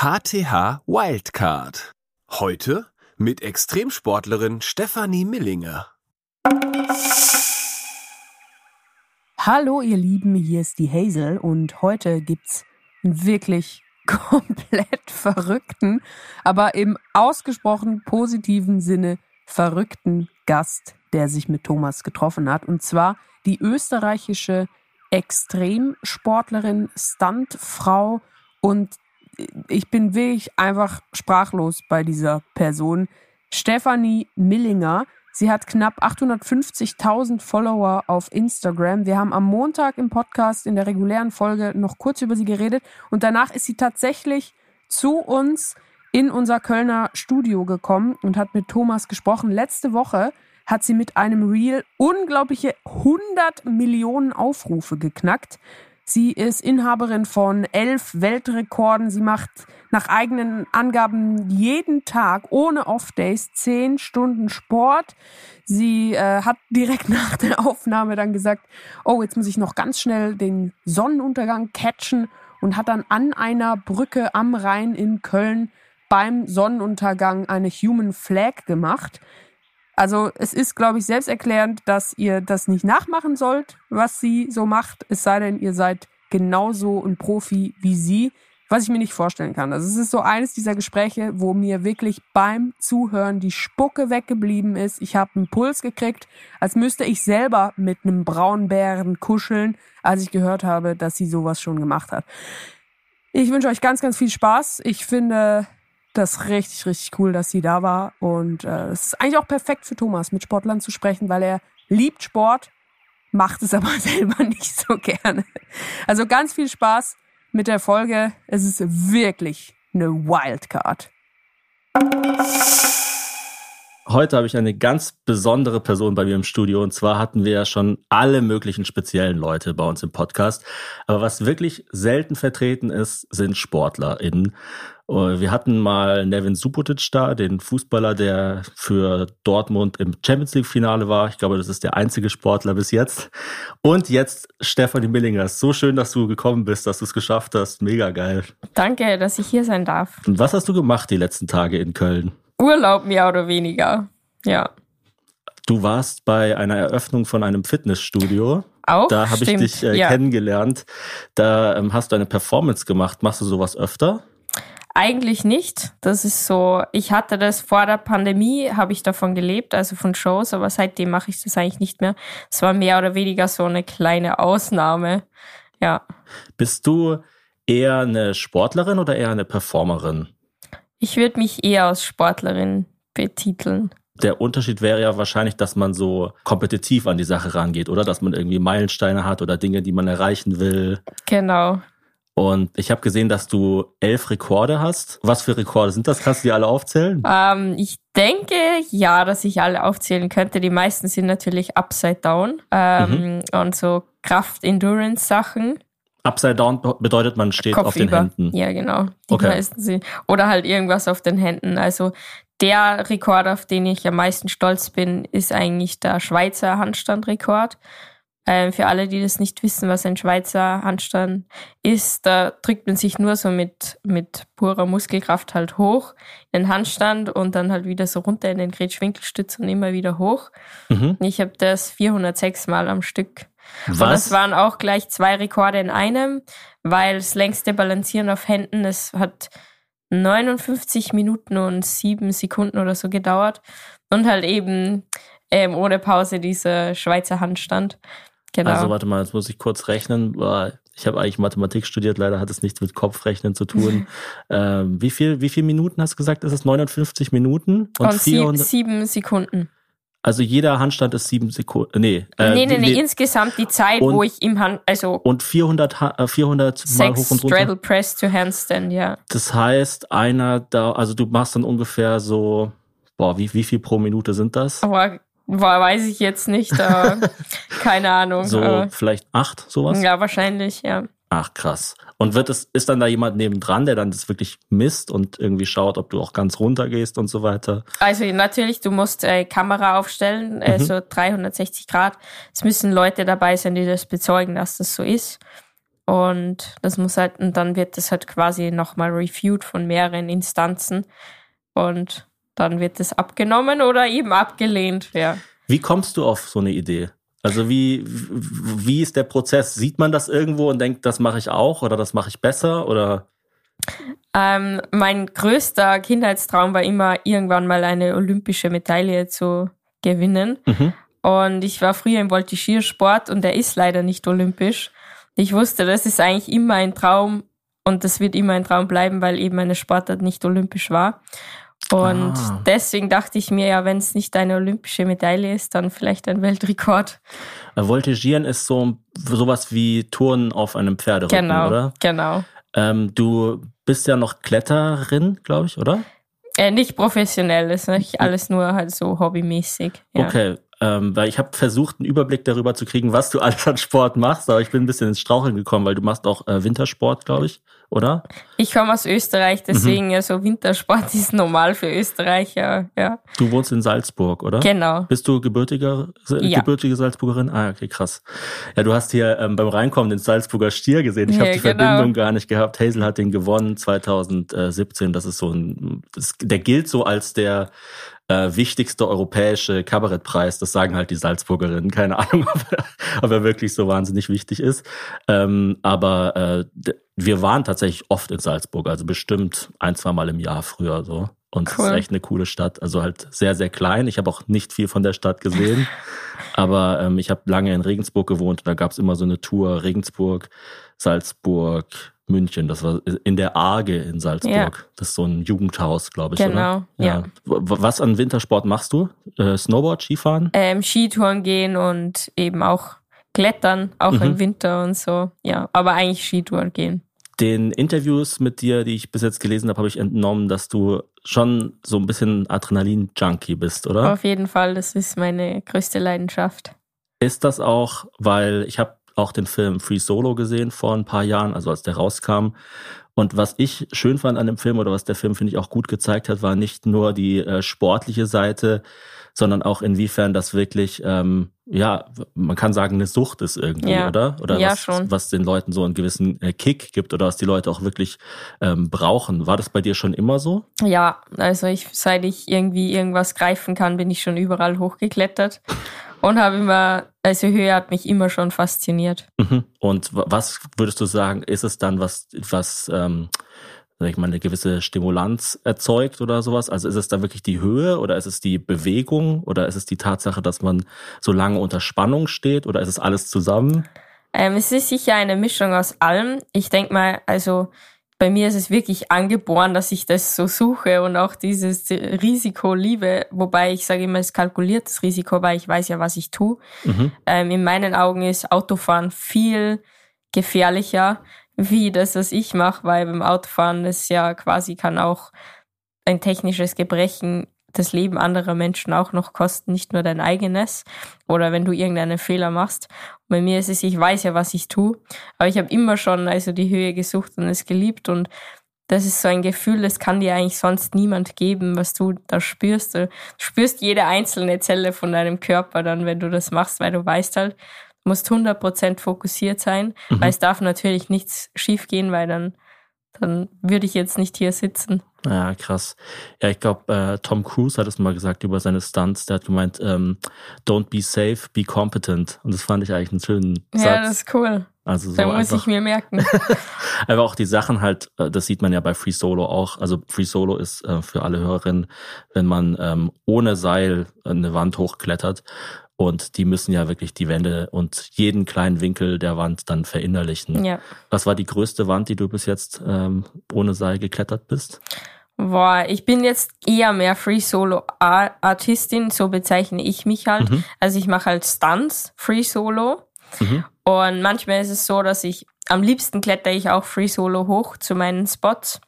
HTH Wildcard. Heute mit Extremsportlerin Stefanie Millinger. Hallo ihr Lieben, hier ist die Hazel und heute gibt's einen wirklich komplett verrückten, aber im ausgesprochen positiven Sinne verrückten Gast, der sich mit Thomas getroffen hat und zwar die österreichische Extremsportlerin, Stuntfrau und ich bin wirklich einfach sprachlos bei dieser Person. Stefanie Millinger. Sie hat knapp 850.000 Follower auf Instagram. Wir haben am Montag im Podcast in der regulären Folge noch kurz über sie geredet und danach ist sie tatsächlich zu uns in unser Kölner Studio gekommen und hat mit Thomas gesprochen. Letzte Woche hat sie mit einem Reel unglaubliche 100 Millionen Aufrufe geknackt. Sie ist Inhaberin von elf Weltrekorden. Sie macht nach eigenen Angaben jeden Tag ohne Off-Days zehn Stunden Sport. Sie äh, hat direkt nach der Aufnahme dann gesagt, oh, jetzt muss ich noch ganz schnell den Sonnenuntergang catchen und hat dann an einer Brücke am Rhein in Köln beim Sonnenuntergang eine Human Flag gemacht. Also es ist, glaube ich, selbsterklärend, dass ihr das nicht nachmachen sollt, was sie so macht, es sei denn, ihr seid genauso ein Profi wie sie, was ich mir nicht vorstellen kann. Also es ist so eines dieser Gespräche, wo mir wirklich beim Zuhören die Spucke weggeblieben ist. Ich habe einen Puls gekriegt, als müsste ich selber mit einem Braunbären kuscheln, als ich gehört habe, dass sie sowas schon gemacht hat. Ich wünsche euch ganz, ganz viel Spaß. Ich finde, das ist richtig, richtig cool, dass sie da war. Und äh, es ist eigentlich auch perfekt für Thomas, mit Sportlern zu sprechen, weil er liebt Sport, macht es aber selber nicht so gerne. Also ganz viel Spaß mit der Folge. Es ist wirklich eine Wildcard. Heute habe ich eine ganz besondere Person bei mir im Studio. Und zwar hatten wir ja schon alle möglichen speziellen Leute bei uns im Podcast. Aber was wirklich selten vertreten ist, sind SportlerInnen. Äh, wir hatten mal Nevin Subotic da, den Fußballer, der für Dortmund im Champions League Finale war. Ich glaube, das ist der einzige Sportler bis jetzt. Und jetzt Stefanie Millinger. So schön, dass du gekommen bist, dass du es geschafft hast. Mega geil. Danke, dass ich hier sein darf. Und was hast du gemacht die letzten Tage in Köln? Urlaub mehr oder weniger. Ja. Du warst bei einer Eröffnung von einem Fitnessstudio. Auch? Da habe ich dich äh, ja. kennengelernt. Da ähm, hast du eine Performance gemacht. Machst du sowas öfter? Eigentlich nicht. Das ist so, ich hatte das vor der Pandemie, habe ich davon gelebt, also von Shows, aber seitdem mache ich das eigentlich nicht mehr. Es war mehr oder weniger so eine kleine Ausnahme. Ja. Bist du eher eine Sportlerin oder eher eine Performerin? Ich würde mich eher als Sportlerin betiteln. Der Unterschied wäre ja wahrscheinlich, dass man so kompetitiv an die Sache rangeht, oder? Dass man irgendwie Meilensteine hat oder Dinge, die man erreichen will. Genau. Und ich habe gesehen, dass du elf Rekorde hast. Was für Rekorde sind das? Kannst du die alle aufzählen? Ähm, ich denke, ja, dass ich alle aufzählen könnte. Die meisten sind natürlich Upside Down ähm, mhm. und so Kraft-Endurance-Sachen. Upside Down bedeutet, man steht Kopf auf den Händen. Ja, genau. Die okay. meisten sind. Oder halt irgendwas auf den Händen. Also der Rekord, auf den ich am meisten stolz bin, ist eigentlich der Schweizer Handstandrekord. Ähm, für alle, die das nicht wissen, was ein Schweizer Handstand ist, da drückt man sich nur so mit, mit purer Muskelkraft halt hoch in den Handstand und dann halt wieder so runter in den Gretschwinkelstütz und immer wieder hoch. Mhm. Ich habe das 406 Mal am Stück. Was? Und das waren auch gleich zwei Rekorde in einem, weil das längste Balancieren auf Händen, es hat 59 Minuten und sieben Sekunden oder so gedauert. Und halt eben ähm, ohne Pause dieser Schweizer Handstand. Genau. Also warte mal, jetzt muss ich kurz rechnen. Ich habe eigentlich Mathematik studiert, leider hat es nichts mit Kopfrechnen zu tun. ähm, wie viel, wie viel Minuten hast du gesagt? Ist es 59 Minuten und, und 400? sieben Sekunden. Also jeder Handstand ist sieben Sekunden. Nee, äh, nee, nee, nee, insgesamt die Zeit, und, wo ich im Hand, also. Und 400, 400 äh, Mal hoch und runter. Straddle Press to Handstand, ja. Das heißt, einer da, also du machst dann ungefähr so, boah, wie, wie viel pro Minute sind das? Aber weiß ich jetzt nicht. Äh, keine Ahnung. So äh, vielleicht acht, sowas? Ja, wahrscheinlich, ja. Ach, krass. Und wird es, ist dann da jemand nebendran, der dann das wirklich misst und irgendwie schaut, ob du auch ganz runter gehst und so weiter? Also natürlich, du musst äh, Kamera aufstellen, äh, mhm. so 360 Grad. Es müssen Leute dabei sein, die das bezeugen, dass das so ist. und das muss halt, und dann wird das halt quasi nochmal reviewed von mehreren Instanzen und dann wird es abgenommen oder eben abgelehnt, ja. Wie kommst du auf so eine Idee? Also wie, wie ist der Prozess? Sieht man das irgendwo und denkt, das mache ich auch oder das mache ich besser oder? Ähm, mein größter Kindheitstraum war immer, irgendwann mal eine olympische Medaille zu gewinnen. Mhm. Und ich war früher im Voltigiersport und der ist leider nicht olympisch. Ich wusste, das ist eigentlich immer ein Traum und das wird immer ein Traum bleiben, weil eben meine Sportart nicht olympisch war. Und ah. deswegen dachte ich mir ja, wenn es nicht eine olympische Medaille ist, dann vielleicht ein Weltrekord. Äh, Voltigieren ist so sowas wie Touren auf einem Pferderücken, genau, oder? Genau. Ähm, du bist ja noch Kletterin, glaube ich, oder? Äh, nicht professionell, ist nicht alles nur halt so hobbymäßig. Ja. Okay, ähm, weil ich habe versucht, einen Überblick darüber zu kriegen, was du alles an Sport machst, aber ich bin ein bisschen ins Straucheln gekommen, weil du machst auch äh, Wintersport, glaube ich, oder? Ich komme aus Österreich, deswegen mhm. ja so Wintersport ist normal für Österreicher, ja. Du wohnst in Salzburg, oder? Genau. Bist du gebürtiger, ja. gebürtige Salzburgerin? Ah, okay, krass. Ja, du hast hier ähm, beim Reinkommen den Salzburger Stier gesehen. Ich ja, habe die genau. Verbindung gar nicht gehabt. Hazel hat den gewonnen 2017. Das ist so ein, das, der gilt so als der äh, wichtigste europäische Kabarettpreis. Das sagen halt die Salzburgerinnen. Keine Ahnung, ob er, ob er wirklich so wahnsinnig wichtig ist. Ähm, aber äh, wir waren tatsächlich oft in Salzburg, also bestimmt ein, zwei Mal im Jahr früher so. Und es ist echt eine coole Stadt. Also halt sehr, sehr klein. Ich habe auch nicht viel von der Stadt gesehen. aber ähm, ich habe lange in Regensburg gewohnt. Da gab es immer so eine Tour Regensburg, Salzburg, München. Das war in der Arge in Salzburg. Ja. Das ist so ein Jugendhaus, glaube ich. Genau, oder? ja. ja. Was an Wintersport machst du? Äh, Snowboard, Skifahren? Ähm, Skitouren gehen und eben auch Klettern, auch mhm. im Winter und so. Ja, aber eigentlich Skitouren gehen. Den Interviews mit dir, die ich bis jetzt gelesen habe, habe ich entnommen, dass du schon so ein bisschen Adrenalin-Junkie bist, oder? Auf jeden Fall, das ist meine größte Leidenschaft. Ist das auch, weil ich habe auch den Film Free Solo gesehen vor ein paar Jahren, also als der rauskam. Und was ich schön fand an dem Film oder was der Film, finde ich, auch gut gezeigt hat, war nicht nur die äh, sportliche Seite, sondern auch inwiefern das wirklich, ähm, ja, man kann sagen, eine Sucht ist irgendwie, ja. oder? Oder ja, was, schon. was den Leuten so einen gewissen äh, Kick gibt oder was die Leute auch wirklich ähm, brauchen. War das bei dir schon immer so? Ja, also ich, seit ich irgendwie irgendwas greifen kann, bin ich schon überall hochgeklettert und habe immer, also Höhe hat mich immer schon fasziniert. Mhm. Und was würdest du sagen, ist es dann, was, was, ähm, sag ich mal, eine gewisse Stimulanz erzeugt oder sowas? Also ist es dann wirklich die Höhe oder ist es die Bewegung oder ist es die Tatsache, dass man so lange unter Spannung steht oder ist es alles zusammen? Ähm, es ist sicher eine Mischung aus allem. Ich denke mal, also bei mir ist es wirklich angeboren, dass ich das so suche und auch dieses Risiko liebe, wobei ich sage immer, es kalkuliertes Risiko, weil ich weiß ja, was ich tue. Mhm. Ähm, in meinen Augen ist Autofahren viel gefährlicher wie das, was ich mache, weil beim Autofahren ist ja quasi kann auch ein technisches Gebrechen das Leben anderer Menschen auch noch kosten, nicht nur dein eigenes oder wenn du irgendeinen Fehler machst. Und bei mir ist es, ich weiß ja, was ich tue, aber ich habe immer schon also die Höhe gesucht und es geliebt und das ist so ein Gefühl, das kann dir eigentlich sonst niemand geben, was du da spürst. Du spürst jede einzelne Zelle von deinem Körper dann, wenn du das machst, weil du weißt halt, du musst 100% fokussiert sein, mhm. weil es darf natürlich nichts schief gehen, weil dann dann würde ich jetzt nicht hier sitzen. Ja, krass. Ja, ich glaube, äh, Tom Cruise hat es mal gesagt über seine Stunts. Der hat gemeint, ähm, don't be safe, be competent. Und das fand ich eigentlich einen schönen Satz. Ja, das ist cool. Also so da muss einfach, ich mir merken. aber auch die Sachen halt, äh, das sieht man ja bei Free Solo auch. Also Free Solo ist äh, für alle Hörerinnen, wenn man ähm, ohne Seil eine Wand hochklettert und die müssen ja wirklich die Wände und jeden kleinen Winkel der Wand dann verinnerlichen. Ja. Was war die größte Wand, die du bis jetzt ähm, ohne Seil geklettert bist? Boah, ich bin jetzt eher mehr Free Solo Artistin, so bezeichne ich mich halt. Mhm. Also ich mache halt Stunts, Free Solo. Mhm. Und manchmal ist es so, dass ich am liebsten kletter ich auch Free Solo hoch zu meinen Spots.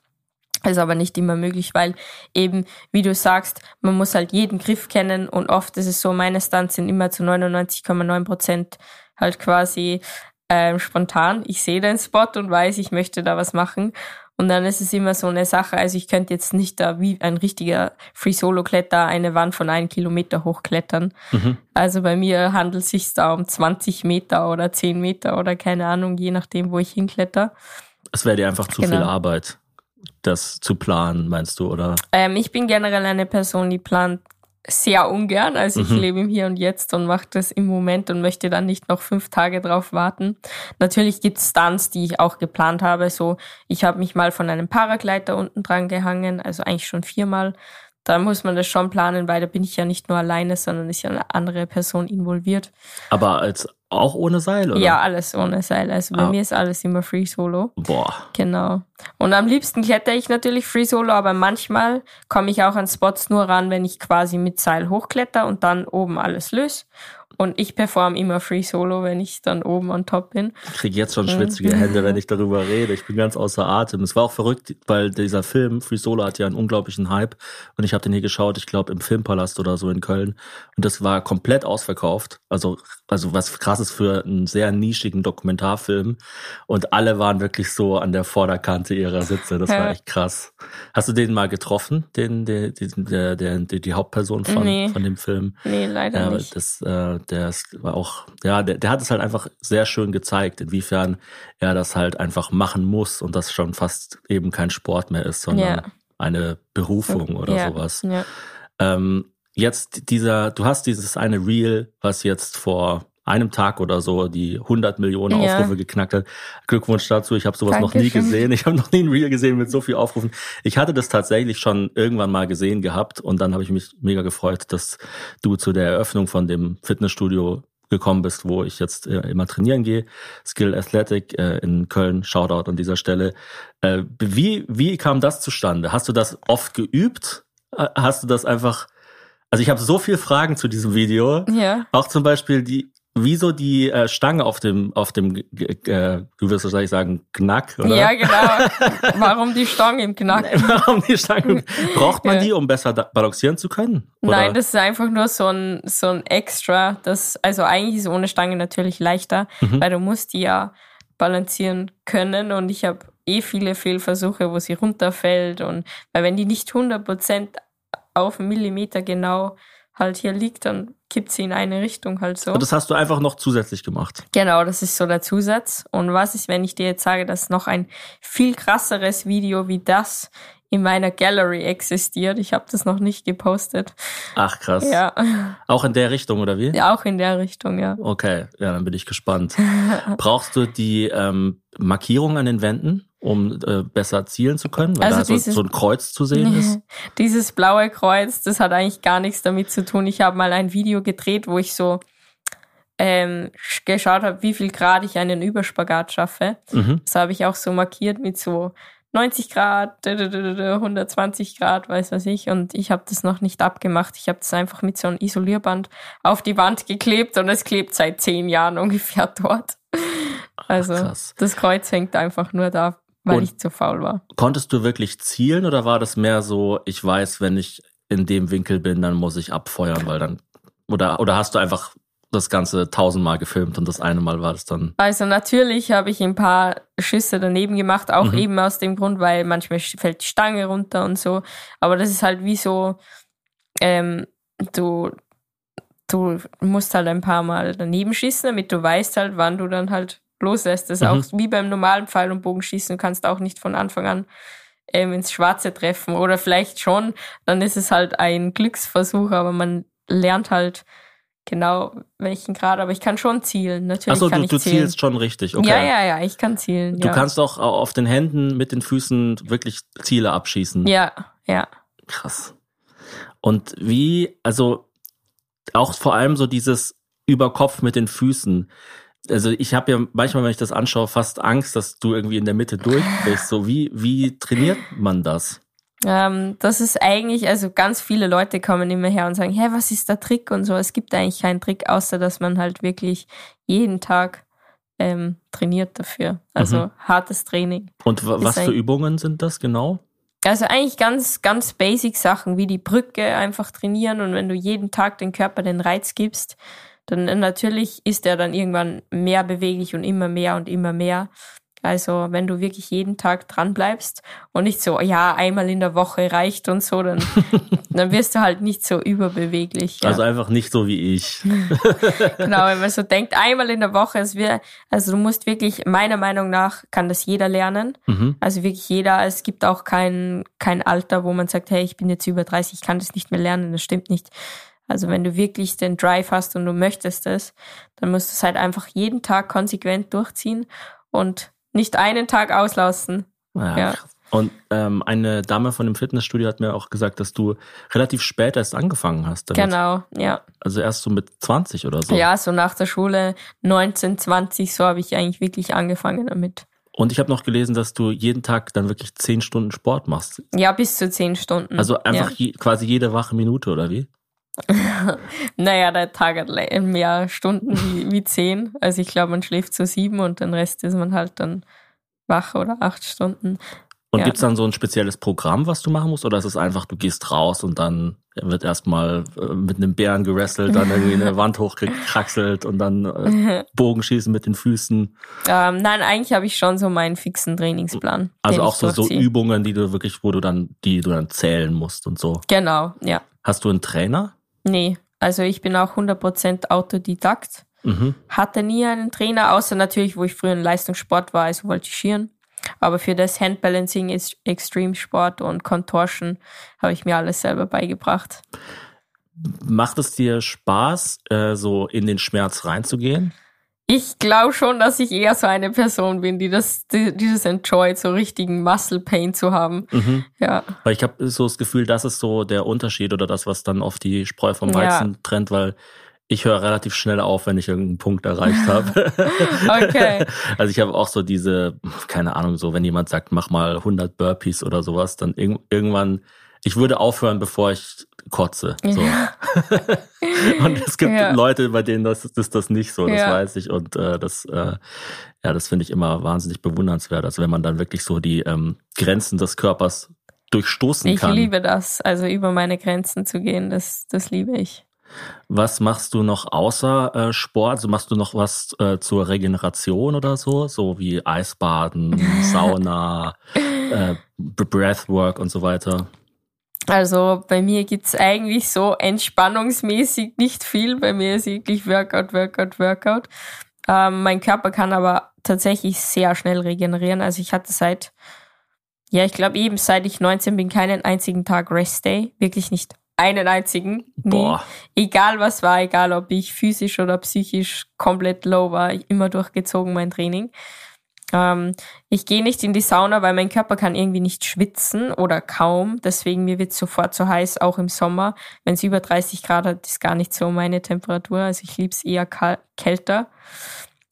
Ist aber nicht immer möglich, weil eben, wie du sagst, man muss halt jeden Griff kennen und oft ist es so, meine Stunts sind immer zu 99,9 Prozent halt quasi ähm, spontan. Ich sehe den Spot und weiß, ich möchte da was machen. Und dann ist es immer so eine Sache. Also ich könnte jetzt nicht da wie ein richtiger Free-Solo-Kletter eine Wand von einem Kilometer hochklettern. Mhm. Also bei mir handelt es sich da um 20 Meter oder 10 Meter oder keine Ahnung, je nachdem, wo ich hinkletter. Es wäre dir einfach zu genau. viel Arbeit, das zu planen, meinst du, oder? Ähm, ich bin generell eine Person, die plant sehr ungern. Also ich mhm. lebe im Hier und Jetzt und mache das im Moment und möchte dann nicht noch fünf Tage drauf warten. Natürlich gibt es Stunts, die ich auch geplant habe. So, ich habe mich mal von einem Paragleiter unten dran gehangen, also eigentlich schon viermal. Da muss man das schon planen, weil da bin ich ja nicht nur alleine, sondern ist ja eine andere Person involviert. Aber als auch ohne Seil, oder? Ja, alles ohne Seil. Also bei ah. mir ist alles immer Free Solo. Boah. Genau. Und am liebsten kletter ich natürlich Free Solo, aber manchmal komme ich auch an Spots nur ran, wenn ich quasi mit Seil hochkletter und dann oben alles löse. Und ich performe immer Free Solo, wenn ich dann oben on top bin. Ich kriege jetzt schon schwitzige Hände, wenn ich darüber rede. Ich bin ganz außer Atem. Es war auch verrückt, weil dieser Film Free Solo hat ja einen unglaublichen Hype. Und ich habe den hier geschaut, ich glaube im Filmpalast oder so in Köln. Und das war komplett ausverkauft. Also, also was krass ist für einen sehr nischigen Dokumentarfilm. Und alle waren wirklich so an der Vorderkante ihrer Sitze. Das war echt krass. Hast du den mal getroffen, den, der, der, der, der die Hauptperson von, nee. von dem Film? Nee, leider ja, nicht. Das, äh, der ist, war auch, ja, der, der hat es halt einfach sehr schön gezeigt, inwiefern er das halt einfach machen muss und das schon fast eben kein Sport mehr ist, sondern ja. eine Berufung oder ja. sowas. Ja. Ähm, jetzt dieser, du hast dieses eine Reel, was jetzt vor einem Tag oder so die 100 Millionen ja. Aufrufe geknackt hat. Glückwunsch dazu. Ich habe sowas Dankeschön. noch nie gesehen. Ich habe noch nie ein Reel gesehen mit so viel Aufrufen. Ich hatte das tatsächlich schon irgendwann mal gesehen gehabt und dann habe ich mich mega gefreut, dass du zu der Eröffnung von dem Fitnessstudio gekommen bist, wo ich jetzt äh, immer trainieren gehe. Skill Athletic äh, in Köln. Shoutout an dieser Stelle. Äh, wie, wie kam das zustande? Hast du das oft geübt? Hast du das einfach also ich habe so viele Fragen zu diesem Video. Ja. Auch zum Beispiel die, wieso die äh, Stange auf dem, auf dem, äh, du wirst wahrscheinlich sagen, Knack, oder? Ja, genau. Warum die Stange im Knack? Warum die Stange? Braucht man ja. die, um besser balancieren zu können? Oder? Nein, das ist einfach nur so ein, so ein Extra. Das, also eigentlich ist ohne Stange natürlich leichter, mhm. weil du musst die ja balancieren können und ich habe eh viele Fehlversuche, wo sie runterfällt und weil wenn die nicht 100% auf einen Millimeter genau halt hier liegt, dann kippt sie in eine Richtung halt so. Und das hast du einfach noch zusätzlich gemacht. Genau, das ist so der Zusatz. Und was ist, wenn ich dir jetzt sage, dass noch ein viel krasseres Video wie das in meiner Gallery existiert. Ich habe das noch nicht gepostet. Ach krass. Ja. Auch in der Richtung oder wie? Ja, auch in der Richtung, ja. Okay, ja, dann bin ich gespannt. Brauchst du die ähm, Markierung an den Wänden, um äh, besser zielen zu können, weil also da dieses, so, ein Kreuz zu sehen ist? Dieses blaue Kreuz, das hat eigentlich gar nichts damit zu tun. Ich habe mal ein Video gedreht, wo ich so ähm, geschaut habe, wie viel Grad ich einen Überspagat schaffe. Mhm. Das habe ich auch so markiert mit so 90 Grad, 120 Grad, weiß was ich. Und ich habe das noch nicht abgemacht. Ich habe das einfach mit so einem Isolierband auf die Wand geklebt und es klebt seit zehn Jahren ungefähr dort. Also Ach, das Kreuz hängt einfach nur da, weil und ich zu faul war. Konntest du wirklich zielen oder war das mehr so, ich weiß, wenn ich in dem Winkel bin, dann muss ich abfeuern, weil dann oder oder hast du einfach das Ganze tausendmal gefilmt und das eine Mal war das dann. Also natürlich habe ich ein paar Schüsse daneben gemacht, auch mhm. eben aus dem Grund, weil manchmal fällt die Stange runter und so. Aber das ist halt wie so, ähm, du, du musst halt ein paar Mal daneben schießen, damit du weißt halt, wann du dann halt loslässt. Das ist mhm. auch wie beim normalen Pfeil- und Bogenschießen. Du kannst auch nicht von Anfang an ähm, ins Schwarze treffen. Oder vielleicht schon, dann ist es halt ein Glücksversuch, aber man lernt halt genau welchen Grad, aber ich kann schon zielen. Natürlich Achso, kann du, ich du zielen. zielst schon richtig. Okay. Ja, ja, ja, ich kann zielen. Du ja. kannst auch auf den Händen mit den Füßen wirklich Ziele abschießen. Ja, ja. Krass. Und wie, also auch vor allem so dieses Überkopf mit den Füßen. Also ich habe ja manchmal, wenn ich das anschaue, fast Angst, dass du irgendwie in der Mitte durchbrichst. So wie wie trainiert man das? Ähm, das ist eigentlich, also ganz viele Leute kommen immer her und sagen, hey, was ist der Trick und so. Es gibt eigentlich keinen Trick, außer dass man halt wirklich jeden Tag ähm, trainiert dafür. Also mhm. hartes Training. Und was für Übungen sind das genau? Also eigentlich ganz, ganz basic Sachen wie die Brücke einfach trainieren und wenn du jeden Tag den Körper den Reiz gibst, dann natürlich ist er dann irgendwann mehr beweglich und immer mehr und immer mehr. Also wenn du wirklich jeden Tag dran bleibst und nicht so, ja, einmal in der Woche reicht und so, dann, dann wirst du halt nicht so überbeweglich. Ja. Also einfach nicht so wie ich. genau, wenn man so denkt, einmal in der Woche, es wird, also du musst wirklich, meiner Meinung nach, kann das jeder lernen. Mhm. Also wirklich jeder. Es gibt auch kein, kein Alter, wo man sagt, hey, ich bin jetzt über 30, ich kann das nicht mehr lernen. Das stimmt nicht. Also wenn du wirklich den Drive hast und du möchtest es, dann musst du es halt einfach jeden Tag konsequent durchziehen und nicht einen Tag auslassen. Ja. Ja. Und ähm, eine Dame von dem Fitnessstudio hat mir auch gesagt, dass du relativ spät erst angefangen hast. Damit. Genau, ja. Also erst so mit 20 oder so. Ja, so nach der Schule 19, 20, so habe ich eigentlich wirklich angefangen damit. Und ich habe noch gelesen, dass du jeden Tag dann wirklich 10 Stunden Sport machst. Ja, bis zu 10 Stunden. Also einfach Ja. je, quasi jede wache Minute, oder wie? Naja, der Tag hat mehr Stunden wie, wie 10. Also ich glaube, man schläft so sieben und den Rest ist man halt dann wach oder acht Stunden. Und Ja. gibt's dann so ein spezielles Programm, was du machen musst? Oder ist es einfach, du gehst raus und dann wird erstmal äh, mit einem Bären gerestelt, dann irgendwie eine Wand hochgekraxelt und dann äh, Bogenschießen mit den Füßen? Ähm, nein, eigentlich habe ich schon so meinen fixen Trainingsplan. Also auch so, so. Übungen, die du wirklich, wo du dann, die du dann zählen musst und so. Genau, ja. Hast du einen Trainer? Nee, also ich bin auch 100% Autodidakt. Mhm. Hatte nie einen Trainer, außer natürlich, wo ich früher in Leistungssport war, also voltigieren. Aber für das Handbalancing, ist Extremsport und Contortion habe ich mir alles selber beigebracht. Macht es dir Spaß, äh, so in den Schmerz reinzugehen? Ich glaube schon, dass ich eher so eine Person bin, die das, die, dieses enjoyt, so richtigen Muscle Pain zu haben. Mhm. Ja, Weil ich habe so das Gefühl, das ist so der Unterschied oder das, was dann oft die Spreu vom Ja. Weizen trennt, weil ich höre relativ schnell auf, wenn ich irgendeinen Punkt erreicht habe. Okay. Also ich habe auch so diese, keine Ahnung, so wenn jemand sagt, mach mal 100 Burpees oder sowas, dann irg irgendwann, ich würde aufhören, bevor ich kotze. So. Und es gibt Ja. Leute, bei denen das ist das nicht so, das Ja. weiß ich. Und äh, das, äh, ja, das finde ich immer wahnsinnig bewundernswert. Also wenn man dann wirklich so die ähm, Grenzen des Körpers durchstoßen ich kann. liebe das, also über meine Grenzen zu gehen, das, das liebe ich. Was machst du noch außer äh, Sport? Also machst du noch was äh, zur Regeneration oder so? So wie Eisbaden, Sauna, äh, Breathwork und so weiter. Also bei mir gibt's eigentlich so entspannungsmäßig nicht viel. Bei mir ist wirklich Workout, Workout, Workout. Ähm, mein Körper kann aber tatsächlich sehr schnell regenerieren. Also ich hatte seit, ja, ich glaube eben seit ich 19 bin, keinen einzigen Tag Rest Day. Wirklich nicht einen einzigen. Nie. Boah. Egal was war, egal ob ich physisch oder psychisch komplett low war, immer durchgezogen mein Training. Ähm, ich gehe nicht in die Sauna, weil mein Körper kann irgendwie nicht schwitzen oder kaum. Deswegen mir wird sofort zu heiß, auch im Sommer. Wenn es über 30 Grad hat, ist gar nicht so meine Temperatur. Also ich lieb's eher kälter.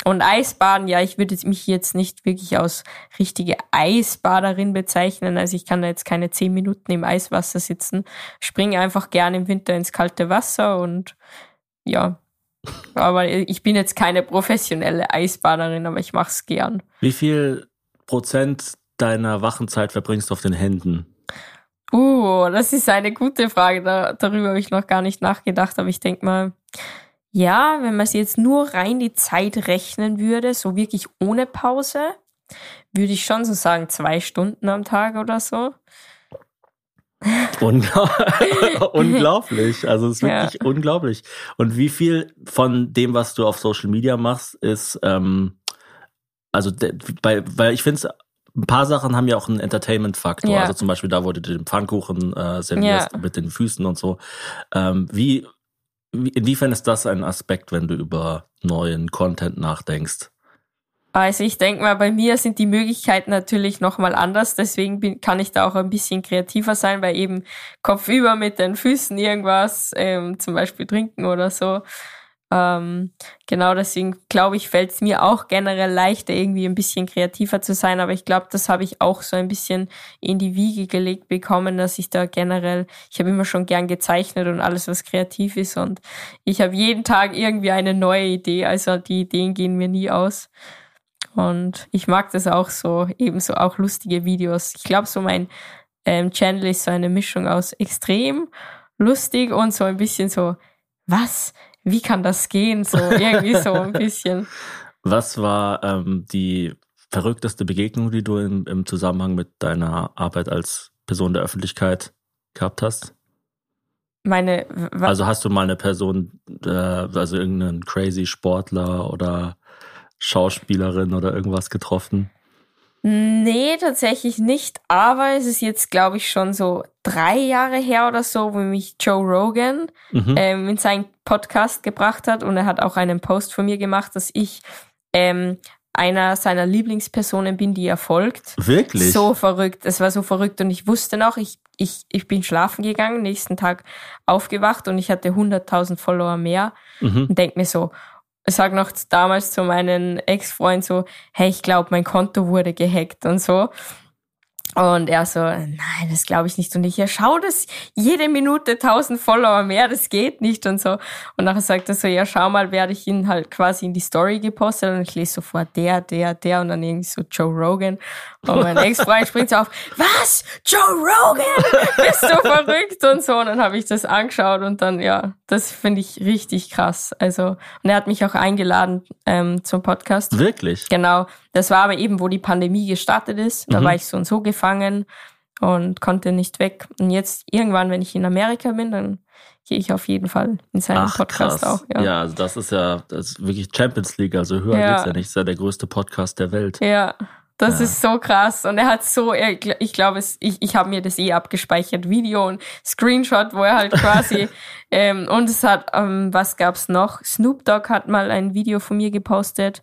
Und Eisbaden, ja, ich würde mich jetzt nicht wirklich als richtige Eisbaderin bezeichnen. Also ich kann da jetzt keine zehn Minuten im Eiswasser sitzen. Springe einfach gerne im Winter ins kalte Wasser und ja. Aber ich bin jetzt keine professionelle Eisbaderin, aber ich mach's gern. Wie viel Prozent deiner Wachenzeit verbringst du auf den Händen? Uh, das ist eine gute Frage. Da, darüber habe ich noch gar nicht nachgedacht, aber ich denke mal, ja, wenn man es jetzt nur rein die Zeit rechnen würde, so wirklich ohne Pause, würde ich schon so sagen, zwei Stunden am Tag oder so. Ungla unglaublich. Also es ist Ja. wirklich unglaublich. Und wie viel von dem, was du auf Social Media machst, ist, ähm, also bei, weil ich finde ein paar Sachen haben ja auch einen Entertainment-Faktor. Ja. Also zum Beispiel da, wo du den Pfannkuchen äh, servierst Ja. mit den Füßen und so. Ähm, wie, inwiefern ist das ein Aspekt, wenn du über neuen Content nachdenkst? Also ich denke mal, bei mir sind die Möglichkeiten natürlich nochmal anders, deswegen bin, kann ich da auch ein bisschen kreativer sein, weil eben kopfüber mit den Füßen irgendwas, ähm, zum Beispiel trinken oder so. Ähm, genau deswegen glaube ich, fällt es mir auch generell leichter, irgendwie ein bisschen kreativer zu sein, aber ich glaube, das habe ich auch so ein bisschen in die Wiege gelegt bekommen, dass ich da generell, ich habe immer schon gern gezeichnet und alles, was kreativ ist und ich habe jeden Tag irgendwie eine neue Idee, also die Ideen gehen mir nie aus. Und ich mag das auch so, ebenso auch lustige Videos. Ich glaube, so mein ähm, Channel ist so eine Mischung aus extrem lustig und so ein bisschen so, was? Wie kann das gehen? So irgendwie so ein bisschen. Was war ähm, die verrückteste Begegnung, die du im, im Zusammenhang mit deiner Arbeit als Person der Öffentlichkeit gehabt hast? Meine, also hast du mal eine Person, äh, also irgendeinen crazy Sportler oder Schauspielerin oder irgendwas getroffen? Nee, tatsächlich nicht. Aber es ist jetzt, glaube ich, schon so drei Jahre her oder so, wo mich Joe Rogan mhm. ähm, in seinen Podcast gebracht hat. Und er hat auch einen Post von mir gemacht, dass ich ähm, einer seiner Lieblingspersonen bin, die er folgt. Wirklich? So verrückt. Es war so verrückt. Und ich wusste noch, ich, ich, ich bin schlafen gegangen, nächsten Tag aufgewacht und ich hatte 100.000 Follower mehr. Mhm. Und denk mir so, ich sag noch damals zu meinen Ex-Freund so, hey, ich glaube, mein Konto wurde gehackt und so. Und er so, nein, das glaube ich nicht. Und ich, ja, schau das jede Minute 1000 Follower mehr, das geht nicht und so. Und nachher sagt er so, ja, schau mal, werde ich ihn halt quasi in die Story gepostet und ich lese sofort der, der, der und dann irgendwie so Joe Rogan. Und mein Ex-Freund springt so auf, was? Joe Rogan? Bist du verrückt? Und so. Und dann habe ich das angeschaut und dann, ja, das finde ich richtig krass. Also, und er hat mich auch eingeladen ähm, zum Podcast. Wirklich? Genau. Das war aber eben, wo die Pandemie gestartet ist. Da mhm. war ich so und so gefangen und konnte nicht weg. Und jetzt irgendwann, wenn ich in Amerika bin, dann gehe ich auf jeden Fall in seinen Ach, Podcast krass. auch. Ja. ja, also das ist ja das ist wirklich Champions League, also höher ja. geht's ja nicht. Das ist ja der größte Podcast der Welt. Ja. Das ja. ist so krass. Und er hat so, er, ich glaube, ich, ich habe mir das eh abgespeichert, Video und Screenshot, wo er halt quasi, ähm, und es hat, ähm, was gab's noch? Snoop Dogg hat mal ein Video von mir gepostet,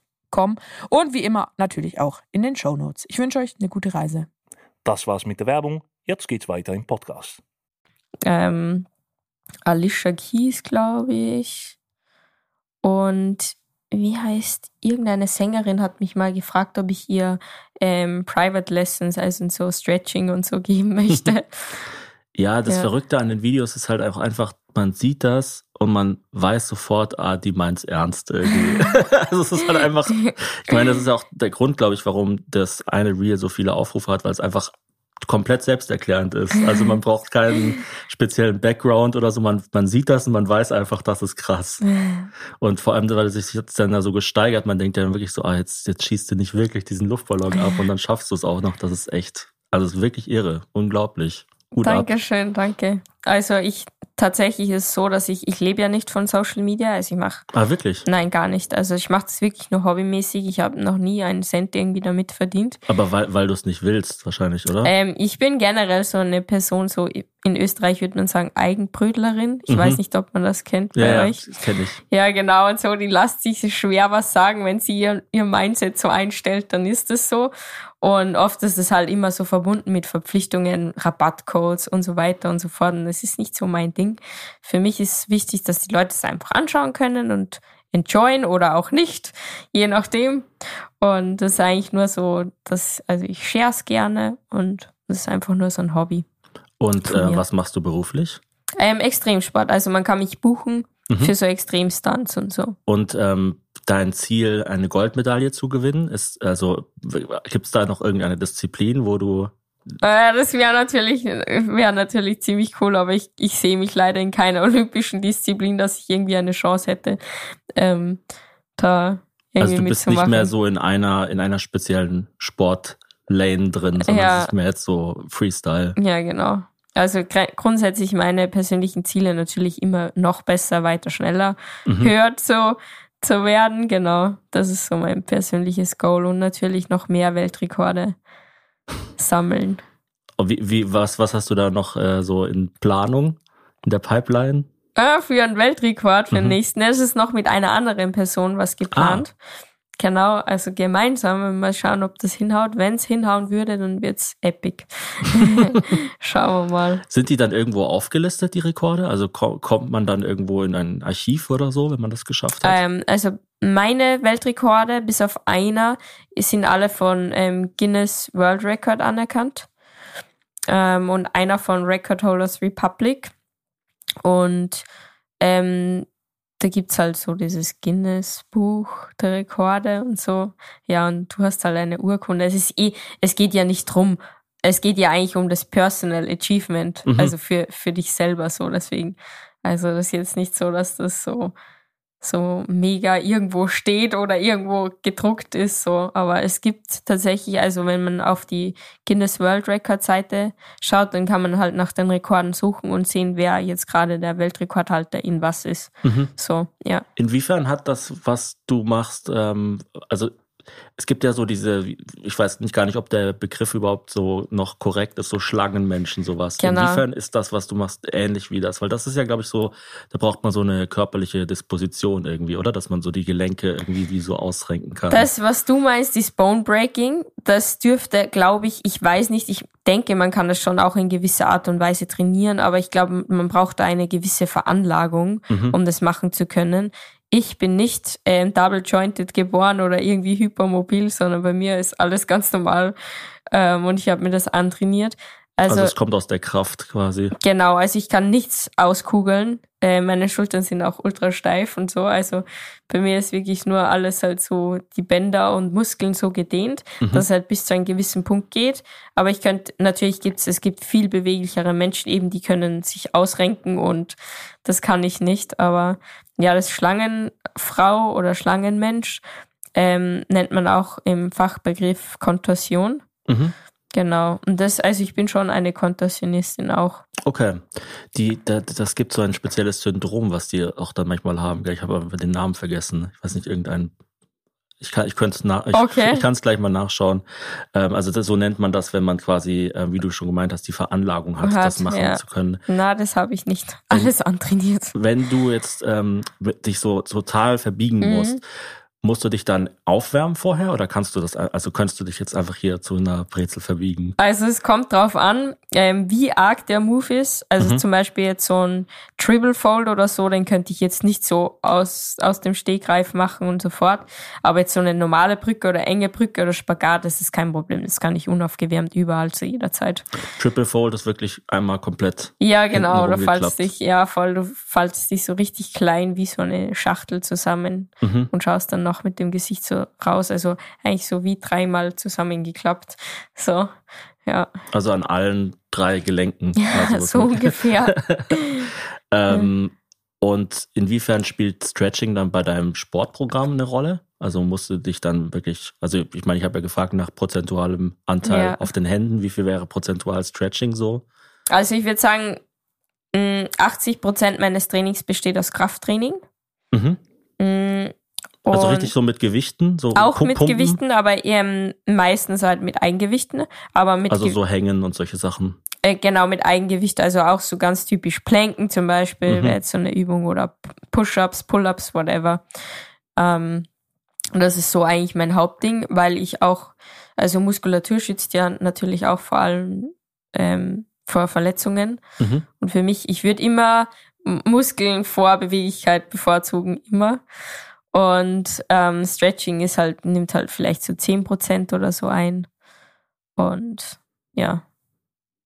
kommen. Und wie immer natürlich auch in den Show Notes. Ich wünsche euch eine gute Reise. Das war's mit der Werbung. Jetzt geht's weiter im Podcast. Ähm, Alicia Keys, glaube ich. Und wie heißt, irgendeine Sängerin hat mich mal gefragt, ob ich ihr ähm, Private Lessons, also so Stretching und so geben möchte. ja, das ja. Verrückte an den Videos ist halt auch einfach, man sieht das und man weiß sofort, ah, die meint's ernst irgendwie. also es ist halt einfach, ich meine, das ist auch der Grund, glaube ich, warum das eine Reel so viele Aufrufe hat, weil es einfach komplett selbsterklärend ist. Also man braucht keinen speziellen Background oder so. Man, man sieht das und man weiß einfach, das ist krass. Und vor allem, weil es sich jetzt dann da so gesteigert, man denkt ja dann wirklich so, ah, jetzt, jetzt schießt du nicht wirklich diesen Luftballon ab und dann schaffst du es auch noch. Das ist echt, also es ist wirklich irre. Unglaublich. Gut Dankeschön, ab. danke. Also ich tatsächlich ist es so, dass ich, ich lebe ja nicht von Social Media. Also ich mache. Ah, wirklich? Nein, gar nicht. Also ich mache das wirklich nur hobbymäßig. Ich habe noch nie einen Cent irgendwie damit verdient. Aber weil, weil du es nicht willst, wahrscheinlich, oder? Ähm, ich bin generell so eine Person, so in Österreich würde man sagen, Eigenbrötlerin. Ich mhm. weiß nicht, ob man das kennt bei ja, euch. Ja, das kenne ich. Ja, genau. Und so, die lasst sich schwer was sagen. Wenn sie ihr, ihr Mindset so einstellt, dann ist es so. Und oft ist es halt immer so verbunden mit Verpflichtungen, Rabattcodes und so weiter und so fort. Und das ist nicht so mein Ding. Für mich ist wichtig, dass die Leute es einfach anschauen können und enjoyen oder auch nicht, je nachdem. Und das ist eigentlich nur so, dass, also ich share es gerne und das ist einfach nur so ein Hobby. Und äh, was machst du beruflich? Ähm, Extremsport. Also man kann mich buchen mhm. für so Extremstunts und so. Und ähm, dein Ziel, eine Goldmedaille zu gewinnen, ist also gibt es da noch irgendeine Disziplin, wo du äh, das wäre natürlich, wäre natürlich ziemlich cool, aber ich, ich sehe mich leider in keiner olympischen Disziplin, dass ich irgendwie eine Chance hätte, ähm, da irgendwie Also du bist nicht mehr so in einer, in einer speziellen Sportlane drin, sondern ja. es ist mehr jetzt so Freestyle. Ja, genau. Also grundsätzlich meine persönlichen Ziele natürlich immer noch besser, weiter, schneller, mhm. hört so zu werden. Genau, das ist so mein persönliches Goal und natürlich noch mehr Weltrekorde sammeln. Wie, wie, was, was hast du da noch äh, so in Planung, in der Pipeline? Äh, für einen Weltrekord, für mhm. den nächsten. Es ist noch mit einer anderen Person was geplant. Ah. Genau, also gemeinsam. Mal schauen, ob das hinhaut. Wenn es hinhauen würde, dann wird's epic. Schauen wir mal. Sind die dann irgendwo aufgelistet, die Rekorde? Also kommt man dann irgendwo in ein Archiv oder so, wenn man das geschafft hat? Ähm, also meine Weltrekorde, bis auf einer, sind alle von ähm, Guinness World Record anerkannt. Ähm, und einer von Record Holders Republic. Und ähm, da gibt's halt so dieses Guinness-Buch der Rekorde und so. Ja, und du hast halt eine Urkunde. Es ist eh, es geht ja nicht drum. Es geht ja eigentlich um das Personal Achievement, mhm. also für, für dich selber so. Deswegen, also das ist jetzt nicht so, dass das so so mega irgendwo steht oder irgendwo gedruckt ist, so. Aber es gibt tatsächlich, also wenn man auf die Guinness World Record Seite schaut, dann kann man halt nach den Rekorden suchen und sehen, wer jetzt gerade der Weltrekordhalter in was ist. Mhm. So, ja. Inwiefern hat das, was du machst, ähm, also es gibt ja so diese, ich weiß nicht gar nicht, ob der Begriff überhaupt so noch korrekt ist, so Schlangenmenschen, sowas. Genau. Inwiefern ist das, was du machst, ähnlich wie das? Weil das ist ja, glaube ich, so, da braucht man so eine körperliche Disposition irgendwie, oder? Dass man so die Gelenke irgendwie wie so ausrenken kann. Das, was du meinst, ist Bone Breaking, das dürfte, glaube ich, ich weiß nicht, ich denke, man kann das schon auch in gewisser Art und Weise trainieren, aber ich glaube, man braucht da eine gewisse Veranlagung, mhm. um das machen zu können ich bin nicht ähm, double jointed geboren oder irgendwie hypermobil, sondern bei mir ist alles ganz normal ähm, und ich habe mir das antrainiert. Also, also es kommt aus der Kraft quasi. Genau, also ich kann nichts auskugeln. Äh, meine Schultern sind auch ultra steif und so. Also bei mir ist wirklich nur alles halt so die Bänder und Muskeln so gedehnt, mhm. dass es halt bis zu einem gewissen Punkt geht. Aber ich könnte, natürlich gibt's, es gibt viel beweglichere Menschen eben, die können sich ausrenken und das kann ich nicht. Aber ja, das Schlangenfrau oder Schlangenmensch ähm, nennt man auch im Fachbegriff Kontorsion. Mhm. Genau. Und das, also ich bin schon eine Kontorsionistin auch. Okay. Die, da, das gibt so ein spezielles Syndrom, was die auch dann manchmal haben. Ich habe aber den Namen vergessen. Ich weiß nicht, irgendein ich kann, ich könnte es nach, ich, okay. ich kann es gleich mal nachschauen. Ähm, also das, so nennt man das, wenn man quasi, äh, wie du schon gemeint hast, die Veranlagung hat, hat das machen ja. zu können. Na, das habe ich nicht. Alles antrainiert. Wenn du jetzt ähm, dich so total verbiegen mhm. musst, Musst du dich dann aufwärmen vorher oder kannst du das, also könntest du dich jetzt einfach hier zu einer Brezel verbiegen? Also es kommt drauf an, ähm, wie arg der Move ist. Also mhm. zum Beispiel jetzt so ein Triple Fold oder so, den könnte ich jetzt nicht so aus, aus dem Stegreif machen und so fort. Aber jetzt so eine normale Brücke oder enge Brücke oder Spagat, das ist kein Problem. Das kann ich unaufgewärmt überall zu jeder Zeit. Triple Fold ist wirklich einmal komplett. Ja, genau. Oder falls dich, ja, voll, du faltest dich so richtig klein wie so eine Schachtel zusammen mhm. und schaust dann noch noch mit dem Gesicht so raus. Also eigentlich so wie dreimal zusammengeklappt. So, ja. Also an allen drei Gelenken. Ja, also so ungefähr. ähm, und inwiefern spielt Stretching dann bei deinem Sportprogramm eine Rolle? Also musst du dich dann wirklich, also ich meine, ich habe ja gefragt nach prozentualem Anteil ja. auf den Händen. Wie viel wäre prozentual Stretching so? Also ich würde sagen, 80 mm, Prozent meines Trainings besteht aus Krafttraining. Mhm. Also richtig so mit Gewichten? So auch Pumpen? mit Gewichten, aber eher meistens halt mit Eigengewichten. Aber mit also so Hängen und solche Sachen. Äh, genau, mit Eigengewicht. Also auch so ganz typisch Planken zum Beispiel, mhm. wäre jetzt so eine Übung oder Push-Ups, Pull-Ups, whatever. Ähm, Und das ist so eigentlich mein Hauptding, weil ich auch, also Muskulatur schützt ja natürlich auch vor allem ähm, vor Verletzungen. Mhm. Und für mich, ich würde immer Muskeln vor Beweglichkeit bevorzugen, immer. Und ähm, Stretching ist halt, nimmt halt vielleicht so 10% oder so ein. Und ja,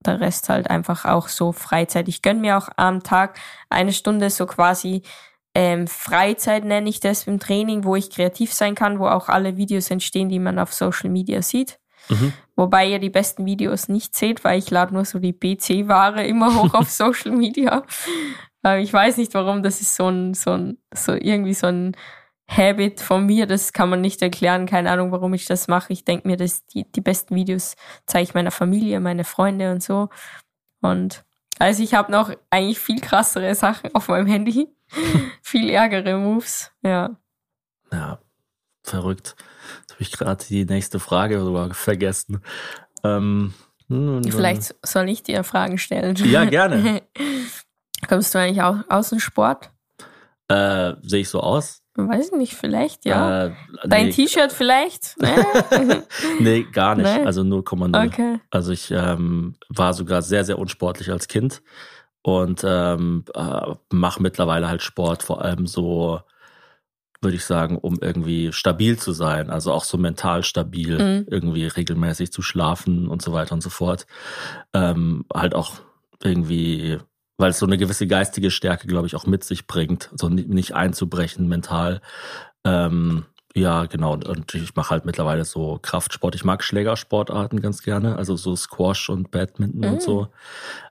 der Rest halt einfach auch so Freizeit. Ich gönne mir auch am Tag eine Stunde so quasi ähm, Freizeit, nenne ich das im Training, wo ich kreativ sein kann, wo auch alle Videos entstehen, die man auf Social Media sieht. Mhm. Wobei ihr die besten Videos nicht seht, weil ich lade nur so die BC-Ware immer hoch auf Social Media. Aber ich weiß nicht warum, das ist so ein, so ein, so irgendwie so ein Habit von mir, das kann man nicht erklären, keine Ahnung, warum ich das mache. Ich denke mir, dass die, die besten Videos zeige ich meiner Familie, meine Freunde und so. Und also ich habe noch eigentlich viel krassere Sachen auf meinem Handy, viel ärgere Moves, ja. Ja, verrückt. Jetzt habe ich gerade die nächste Frage sogar vergessen. Ähm, hm, Vielleicht soll ich dir Fragen stellen. Ja, gerne. Kommst du eigentlich auch aus dem Sport? Äh, Sehe ich so aus? Weiß ich nicht, vielleicht, ja. Äh, Dein nee, T-Shirt vielleicht? Äh, nee, gar nicht. Nee? Also 0,0. okay. Also ich ähm, war sogar sehr, sehr unsportlich als Kind und ähm, äh, mache mittlerweile halt Sport, vor allem so, würde ich sagen, um irgendwie stabil zu sein, also auch so mental stabil, Mhm. irgendwie regelmäßig zu schlafen und so weiter und so fort. Ähm, halt auch irgendwie, weil es so eine gewisse geistige Stärke, glaube ich, auch mit sich bringt, so ni- nicht einzubrechen mental. Ähm, ja, genau. Und ich mache halt mittlerweile so Kraftsport. Ich mag Schlägersportarten ganz gerne, also so Squash und Badminton Mhm. und so.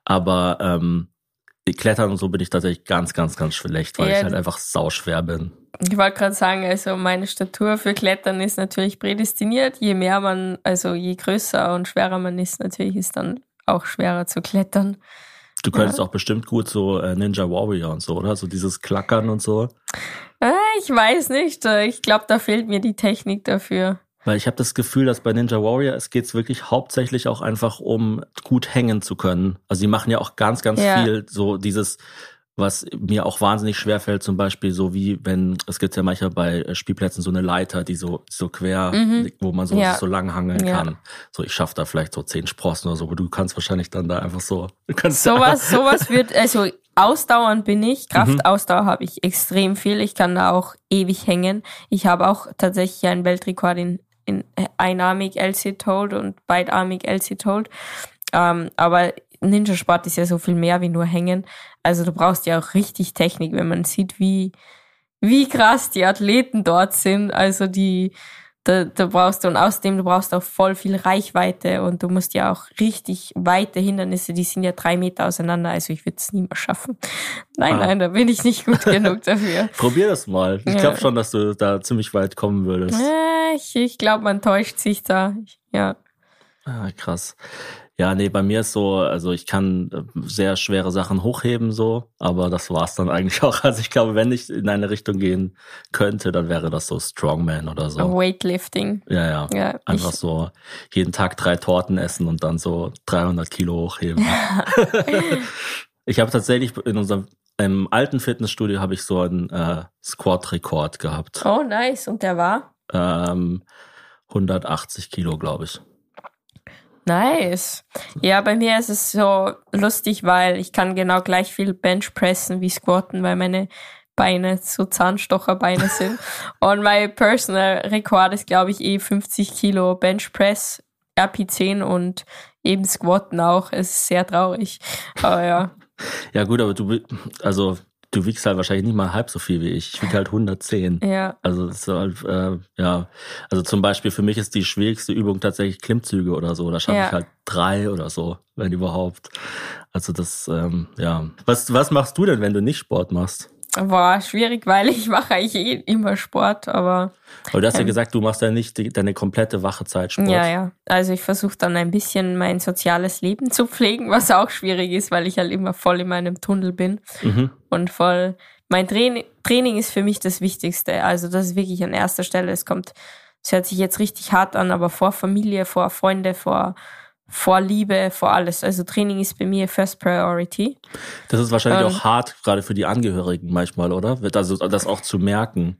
Aber ähm, Klettern und so bin ich tatsächlich ganz, ganz, ganz schlecht, weil Ja, ich halt einfach sauschwer bin. Ich wollte gerade sagen, also meine Statur für Klettern ist natürlich prädestiniert. Je mehr man, also je größer und schwerer man ist, natürlich ist dann auch schwerer zu klettern. Du könntest auch bestimmt gut so äh, Ninja Warrior und so, oder? So dieses Klackern und so. Äh, ich weiß nicht. äh, Ich glaube, da fehlt mir die Technik dafür. Weil ich habe das Gefühl, dass bei Ninja Warrior es geht wirklich hauptsächlich auch einfach um gut hängen zu können. Also die machen ja auch ganz, ganz Ja. viel so dieses, was mir auch wahnsinnig schwer fällt, zum Beispiel so wie wenn, es gibt ja manchmal bei äh, Spielplätzen so eine Leiter, die so, so quer, Mhm. wo man so, Ja. so lang hangeln Ja. kann. So, ich schaffe da vielleicht so zehn Sprossen oder so, aber du kannst wahrscheinlich dann da einfach so, du kannst Sowas, sowas wird, also ausdauernd bin ich. Kraftausdauer habe ich extrem viel. Ich kann da auch ewig hängen. Ich habe auch tatsächlich einen Weltrekord in, in einarmig LC Told und beidarmig LC Told. Ähm, aber Ninja-Sport ist ja so viel mehr wie nur hängen. Also du brauchst ja auch richtig Technik, wenn man sieht, wie, wie krass die Athleten dort sind. Also die, da, da brauchst du und außerdem du brauchst auch voll viel Reichweite und du musst ja auch richtig weite Hindernisse, die sind ja drei Meter auseinander, also ich würde es nie mehr schaffen. Nein, Ah. nein, da bin ich nicht gut genug dafür. Probier das mal. Ich Ja. glaube schon, dass du da ziemlich weit kommen würdest. Ich ich glaube, man täuscht sich da. Ja. Ah, krass. Ja, nee, bei mir ist so, also ich kann äh, sehr schwere Sachen hochheben so, aber das war's dann eigentlich auch. Also ich glaube, wenn ich in eine Richtung gehen könnte, dann wäre das so Strongman oder so. Weightlifting. Ja, ja. Ja, Einfach so jeden Tag drei Torten essen und dann so 300 Kilo hochheben. ich habe tatsächlich in unserem im alten Fitnessstudio habe ich so einen äh, Squat-Rekord gehabt. oh, nice. Und der war? Ähm, 180 Kilo, glaube ich. Nice. Ja, bei mir ist es so lustig, weil ich kann genau gleich viel Bench pressen wie squatten, weil meine Beine so Zahnstocherbeine sind. Und mein Personal Rekord ist, glaube ich, eh 50 Kilo Bench Press, RP10 und eben Squatten auch. Es ist sehr traurig. Aber ja. Ja gut, aber du, also du wiegst halt wahrscheinlich nicht mal halb so viel wie ich. Ich wiege halt 110. Ja. Also halt, äh, ja, also zum Beispiel für mich ist die schwierigste Übung tatsächlich Klimmzüge oder so. Da schaffe Ja. ich halt drei oder so, wenn überhaupt. Also das, ähm, ja. Was, was machst du denn, wenn du nicht Sport machst? War schwierig, weil ich mache eigentlich eh immer Sport, aber Weil du hast ja Ähm. gesagt, du machst ja nicht die, deine komplette wache Zeit Sport. Ja, ja. Also ich versuche dann ein bisschen mein soziales Leben zu pflegen, was auch schwierig ist, weil ich halt immer voll in meinem Tunnel bin Mhm. und voll. Mein Training, Training ist für mich das Wichtigste. Also das ist wirklich an erster Stelle. Es kommt, es hört sich jetzt richtig hart an, aber vor Familie, vor Freunde, vor, vor Liebe, vor alles. Also Training ist bei mir First Priority. Das ist wahrscheinlich Ähm. auch hart, gerade für die Angehörigen manchmal, oder? Also das auch zu merken.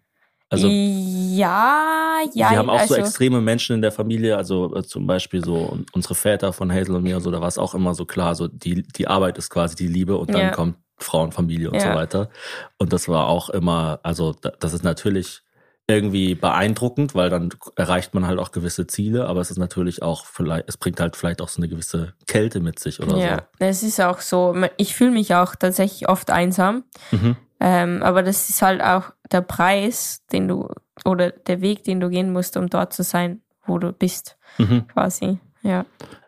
Also ja, ja. wir haben auch also, so extreme Menschen in der Familie, also äh, zum Beispiel so unsere Väter von Hazel und mir, so da war es auch immer so klar, so die die Arbeit ist quasi die Liebe und dann Ja. kommt Frau und Ja. so weiter. Und das war auch immer, also da- das ist natürlich irgendwie beeindruckend, weil dann erreicht man halt auch gewisse Ziele, aber es ist natürlich auch vielleicht, es bringt halt vielleicht auch so eine gewisse Kälte mit sich oder Ja, es ist auch so. Ich fühle mich auch tatsächlich oft einsam. so. Mhm. Ähm, aber das ist halt auch der Preis, den du oder der Weg, den du gehen musst, um dort zu sein, wo du bist, Mhm. quasi. Ja.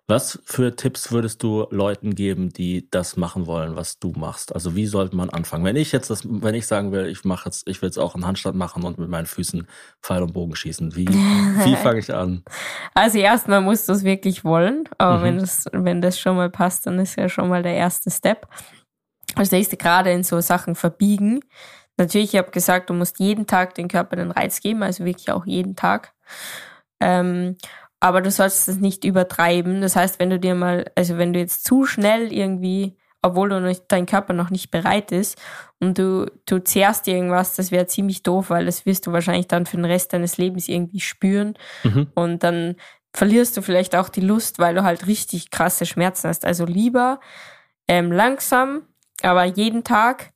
Was für Tipps würdest du Leuten geben, die das machen wollen, was du machst? Also wie sollte man anfangen? Wenn ich jetzt das, wenn ich sagen will, ich mache jetzt, ich will jetzt auch einen Handstand machen und mit meinen Füßen Pfeil und Bogen schießen, wie, wie fange ich an? Also erstmal musst du es wirklich wollen, aber Mhm. wenn das, wenn das schon mal passt, dann ist ja schon mal der erste Step. Als nächstes gerade in so Sachen verbiegen. Natürlich, ich habe gesagt, du musst jeden Tag den Körper den Reiz geben, also wirklich auch jeden Tag. Ähm, aber du sollst es nicht übertreiben. Das heißt, wenn du dir mal, also wenn du jetzt zu schnell irgendwie, obwohl du nicht, dein Körper noch nicht bereit ist und du, du zehrst irgendwas, das wäre ziemlich doof, weil das wirst du wahrscheinlich dann für den Rest deines Lebens irgendwie spüren. Mhm. Und dann verlierst du vielleicht auch die Lust, weil du halt richtig krasse Schmerzen hast. Also lieber ähm, langsam, aber jeden Tag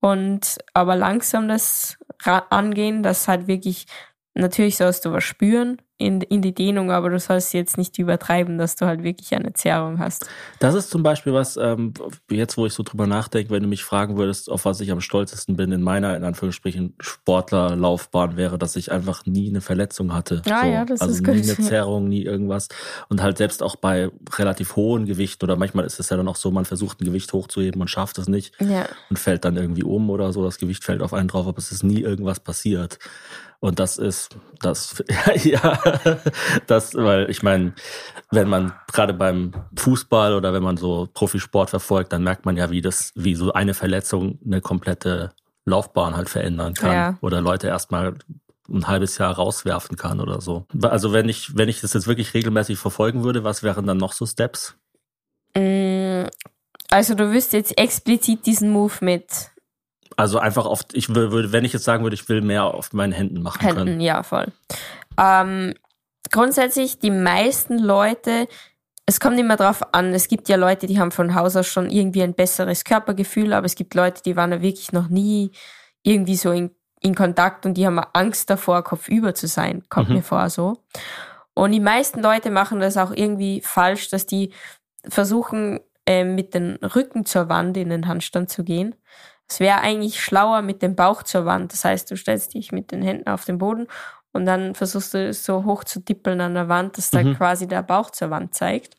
und aber langsam das angehen, das halt wirklich, natürlich sollst du was spüren in, in die Dehnung, aber du sollst jetzt nicht übertreiben, dass du halt wirklich eine Zerrung hast. Das ist zum Beispiel was, ähm, jetzt wo ich so drüber nachdenke, wenn du mich fragen würdest, auf was ich am stolzesten bin in meiner, in Anführungsstrichen, Sportlerlaufbahn wäre, dass ich einfach nie eine Verletzung hatte. Ah so. ja, das also ist nie gut. eine Zerrung, nie irgendwas. Und halt selbst auch bei relativ hohen Gewichten oder manchmal ist es ja dann auch so, man versucht ein Gewicht hochzuheben und schafft es nicht Ja. und fällt dann irgendwie um oder so, das Gewicht fällt auf einen drauf, aber es ist nie irgendwas passiert. Und das ist, das, ja, das, weil ich meine, wenn man gerade beim Fußball oder wenn man so Profisport verfolgt, dann merkt man ja, wie das, wie so eine Verletzung eine komplette Laufbahn halt verändern kann. Ja. Oder Leute erstmal ein halbes Jahr rauswerfen kann oder so. Also wenn ich, wenn ich das jetzt wirklich regelmäßig verfolgen würde, was wären dann noch so Steps? Mm, Also du wirst jetzt explizit diesen Move mit Also einfach auf, ich wür- würde, wenn ich jetzt sagen würde, ich will mehr auf meinen Händen machen Händen, können. ja, voll. Ähm, grundsätzlich, die meisten Leute, es kommt immer drauf an, es gibt ja Leute, die haben von Haus aus schon irgendwie ein besseres Körpergefühl, aber es gibt Leute, die waren da wirklich noch nie irgendwie so in, in Kontakt und die haben Angst davor, kopfüber zu sein, kommt Mhm. mir vor so. Und die meisten Leute machen das auch irgendwie falsch, dass die versuchen, äh, mit dem Rücken zur Wand in den Handstand zu gehen. Es wäre eigentlich schlauer mit dem Bauch zur Wand. Das heißt, du stellst dich mit den Händen auf den Boden und dann versuchst du so hoch zu tippeln an der Wand, dass da Mhm. quasi der Bauch zur Wand zeigt.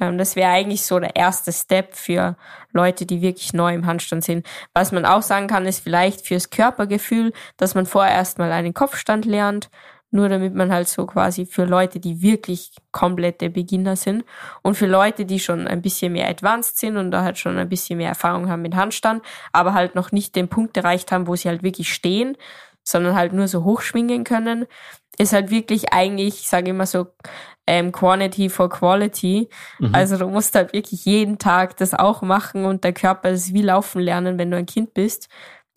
Ähm, das wäre eigentlich so der erste Step für Leute, die wirklich neu im Handstand sind. Was man auch sagen kann, ist vielleicht fürs Körpergefühl, dass man vorher erstmal einen Kopfstand lernt, nur damit man halt so quasi für Leute, die wirklich komplette Beginner sind und für Leute, die schon ein bisschen mehr advanced sind und da halt schon ein bisschen mehr Erfahrung haben mit Handstand, aber halt noch nicht den Punkt erreicht haben, wo sie halt wirklich stehen, sondern halt nur so hochschwingen können, ist halt wirklich eigentlich, ich sage immer so, ähm, Quantity for Quality. Mhm. Also du musst halt wirklich jeden Tag das auch machen und der Körper ist wie laufen lernen, wenn du ein Kind bist.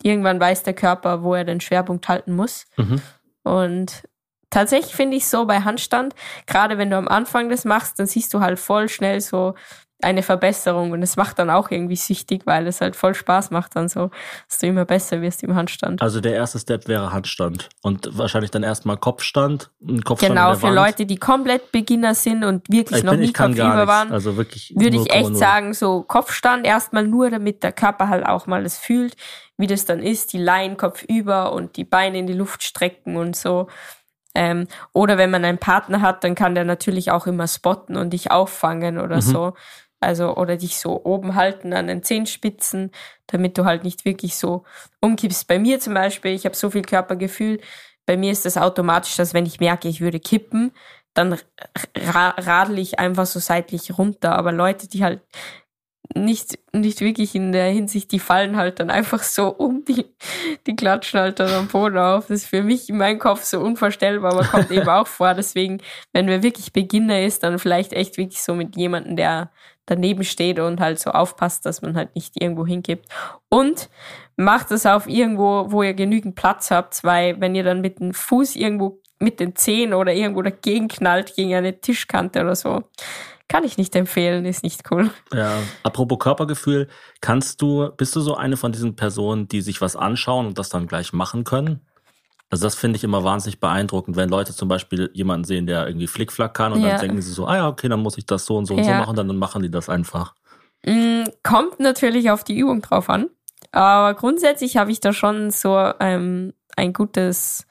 Irgendwann weiß der Körper, wo er den Schwerpunkt halten muss. Mhm. Und tatsächlich finde ich so bei Handstand, gerade wenn du am Anfang das machst, dann siehst du halt voll schnell so eine Verbesserung und es macht dann auch irgendwie süchtig, weil es halt voll Spaß macht dann so, dass du immer besser wirst im Handstand. Also der erste Step wäre Handstand und wahrscheinlich dann erstmal Kopfstand, ein Kopfstand Genau, für Wand. Leute, die komplett Beginner sind und wirklich ich noch bin, nie kopfüber waren, Also wirklich würde ich echt 0,0. sagen, so Kopfstand erstmal nur, damit der Körper halt auch mal das fühlt, wie das dann ist, die Laien kopfüber und die Beine in die Luft strecken und so. Ähm, oder wenn man einen Partner hat, dann kann der natürlich auch immer spotten und dich auffangen oder Mhm. so. Also, oder dich so oben halten an den Zehenspitzen, damit du halt nicht wirklich so umkippst. Bei mir zum Beispiel, ich habe so viel Körpergefühl, bei mir ist das automatisch, dass wenn ich merke, ich würde kippen, dann ra radel ich einfach so seitlich runter. Aber Leute, die halt nicht, nicht wirklich in der Hinsicht, die fallen halt dann einfach so um, die, die klatschen halt dann am Boden auf. Das ist für mich in meinem Kopf so unvorstellbar, aber kommt eben auch vor. Deswegen, wenn wer wirklich Beginner ist, dann vielleicht echt wirklich so mit jemandem, der daneben steht und halt so aufpasst, dass man halt nicht irgendwo hinkippt. Und macht es auf irgendwo, wo ihr genügend Platz habt, weil wenn ihr dann mit dem Fuß irgendwo mit den Zehen oder irgendwo dagegen knallt gegen eine Tischkante oder so, kann ich nicht empfehlen, ist nicht cool. Ja, apropos Körpergefühl, kannst du, bist du so eine von diesen Personen, die sich was anschauen und das dann gleich machen können? Also das finde ich immer wahnsinnig beeindruckend, wenn Leute zum Beispiel jemanden sehen, der irgendwie Flickflack kann und Ja. dann denken sie so, ah ja, okay, dann muss ich das so und so und so Ja. machen, dann machen die das einfach. Mm, Kommt natürlich auf die Übung drauf an. Aber grundsätzlich habe ich da schon so ähm, ein gutes,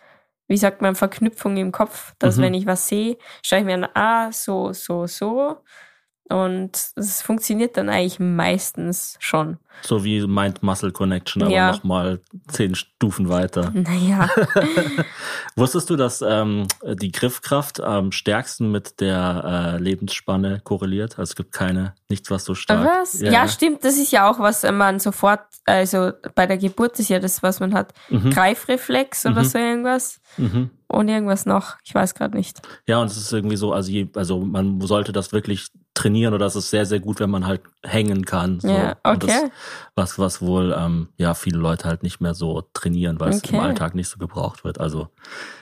wie sagt man, Verknüpfung im Kopf, dass Mhm. wenn ich was sehe, schaue ich mir an, ah, so, so, so. Und es funktioniert dann eigentlich meistens schon. So wie Mind-Muscle Connection, aber Ja. nochmal zehn Stufen weiter. Naja, Wusstest du, dass ähm, die Griffkraft am stärksten mit der äh, Lebensspanne korreliert? Also es gibt keine, nichts, was so stark. was? Ja, stimmt, das ist ja auch, was man sofort, also bei der Geburt ist ja das, was man hat. Mhm. Greifreflex oder Mhm. so irgendwas. Mhm. Und irgendwas noch, ich weiß gerade nicht. Ja, und es ist irgendwie so, also, je, also man sollte das wirklich trainieren oder es ist sehr, sehr gut, wenn man halt hängen kann. So. Ja, Und das, okay. was, was wohl ähm, ja viele Leute halt nicht mehr so trainieren, weil es im Okay. Alltag nicht so gebraucht wird. Also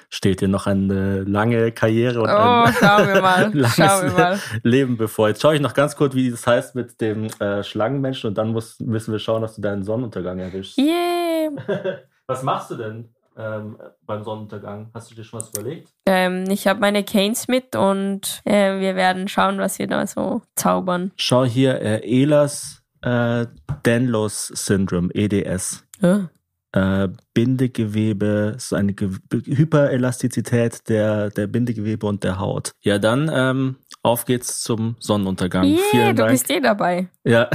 steht dir noch eine lange Karriere und Oh, ein schauen wir mal. langes Schauen wir mal. Leben bevor. Jetzt schaue ich noch ganz kurz, wie das heißt mit dem äh, Schlangenmenschen und dann muss, müssen wir schauen, dass du deinen Sonnenuntergang erwischst. Yeah. Was machst du denn ähm, beim Sonnenuntergang? Hast du dir schon was überlegt? Ähm, ich habe meine Canes mit und äh, wir werden schauen, was wir da so zaubern. Schau hier, äh, Ehlers äh, Danlos Syndrome, EDS. Ja. Äh, Bindegewebe, ist eine Ge Hyperelastizität der, der Bindegewebe und der Haut. Ja, dann ähm, auf geht's zum Sonnenuntergang. Yeah, vielen du Dank. bist eh dabei. Ja,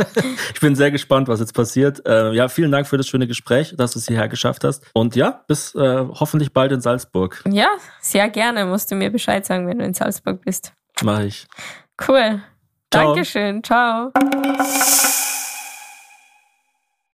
ich bin sehr gespannt, was jetzt passiert. Äh, ja, vielen Dank für das schöne Gespräch, dass du es hierher geschafft hast. Und ja, bis äh, hoffentlich bald in Salzburg. Ja, sehr gerne. Musst du mir Bescheid sagen, wenn du in Salzburg bist. Mache ich. Cool. Ciao. Dankeschön. Ciao.